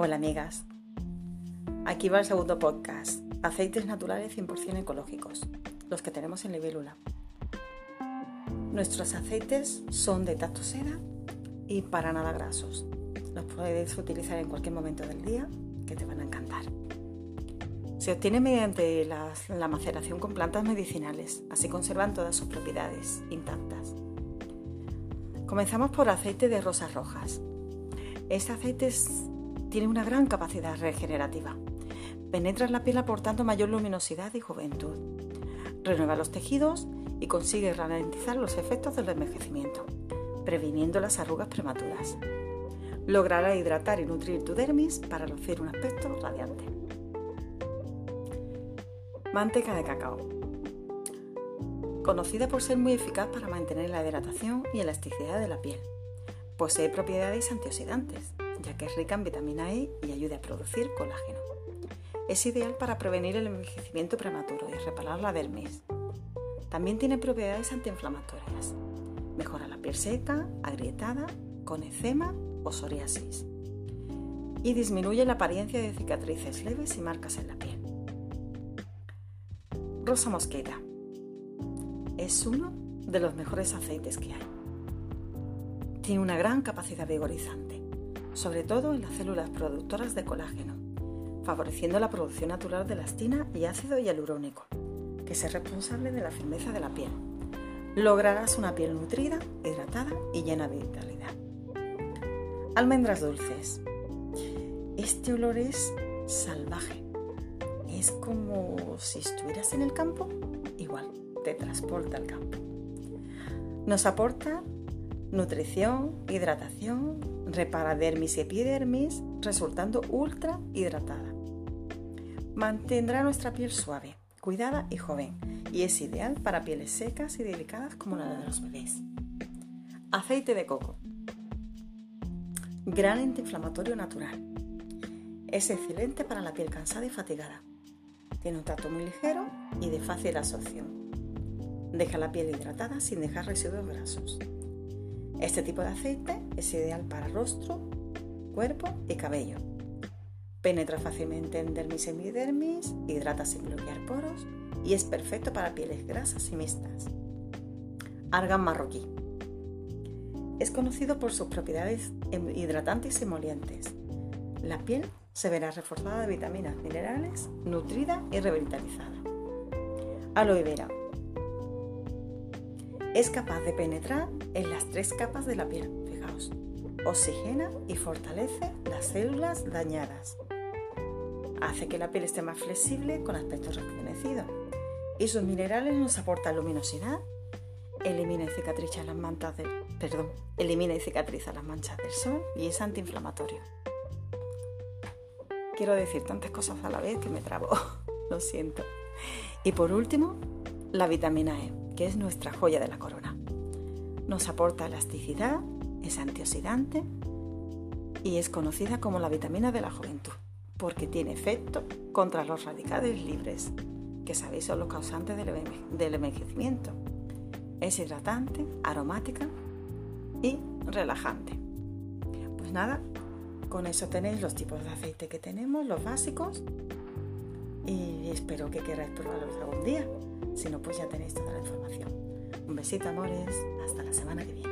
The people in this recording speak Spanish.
Hola amigas, aquí va el segundo podcast, aceites naturales 100% ecológicos, los que tenemos en Libélula. Nuestros aceites son de tacto seda y para nada grasos. Los puedes utilizar en cualquier momento del día que te van a encantar. Se obtiene mediante la, la maceración con plantas medicinales, así conservan todas sus propiedades intactas. Comenzamos por aceite de rosas rojas. Este aceite es tiene una gran capacidad regenerativa. Penetra en la piel aportando mayor luminosidad y juventud. Renueva los tejidos y consigue ralentizar los efectos del envejecimiento, previniendo las arrugas prematuras. Logrará hidratar y nutrir tu dermis para lucir un aspecto radiante. Manteca de cacao. Conocida por ser muy eficaz para mantener la hidratación y elasticidad de la piel. Posee propiedades antioxidantes, que es rica en vitamina E y ayuda a producir colágeno. Es ideal para prevenir el envejecimiento prematuro y reparar la dermis. También tiene propiedades antiinflamatorias. Mejora la piel seca, agrietada, con eczema o psoriasis. Y disminuye la apariencia de cicatrices leves y marcas en la piel. Rosa mosqueta. Es uno de los mejores aceites que hay. Tiene una gran capacidad vigorizante sobre todo en las células productoras de colágeno, favoreciendo la producción natural de elastina y ácido hialurónico, que es responsable de la firmeza de la piel. Lograrás una piel nutrida, hidratada y llena de vitalidad. Almendras dulces. Este olor es salvaje. Es como si estuvieras en el campo, igual te transporta al campo. Nos aporta nutrición, hidratación, repara dermis y epidermis, resultando ultra hidratada. Mantendrá nuestra piel suave, cuidada y joven, y es ideal para pieles secas y delicadas como la de los bebés. Aceite de coco. Gran antiinflamatorio natural. Es excelente para la piel cansada y fatigada. Tiene un trato muy ligero y de fácil absorción. Deja la piel hidratada sin dejar residuos grasos. Este tipo de aceite es ideal para rostro, cuerpo y cabello. Penetra fácilmente en dermis y epidermis, hidrata sin bloquear poros y es perfecto para pieles grasas y mixtas. Argan marroquí. Es conocido por sus propiedades hidratantes y emolientes. La piel se verá reforzada de vitaminas, minerales, nutrida y revitalizada. Aloe vera es capaz de penetrar en las tres capas de la piel, fijaos, oxigena y fortalece las células dañadas. Hace que la piel esté más flexible con aspecto rejuvenecido. Y sus minerales nos aportan luminosidad, elimina y cicatriza las manchas del, perdón, elimina y cicatriza las manchas del sol y es antiinflamatorio. Quiero decir tantas cosas a la vez que me trabo, lo siento. Y por último, la vitamina E que es nuestra joya de la corona. Nos aporta elasticidad, es antioxidante y es conocida como la vitamina de la juventud, porque tiene efecto contra los radicales libres, que sabéis son los causantes del envejecimiento. Es hidratante, aromática y relajante. Pues nada, con eso tenéis los tipos de aceite que tenemos, los básicos, y espero que queráis probarlos algún día. Si no, pues ya tenéis toda la información. Un besito, amores. Hasta la semana que viene.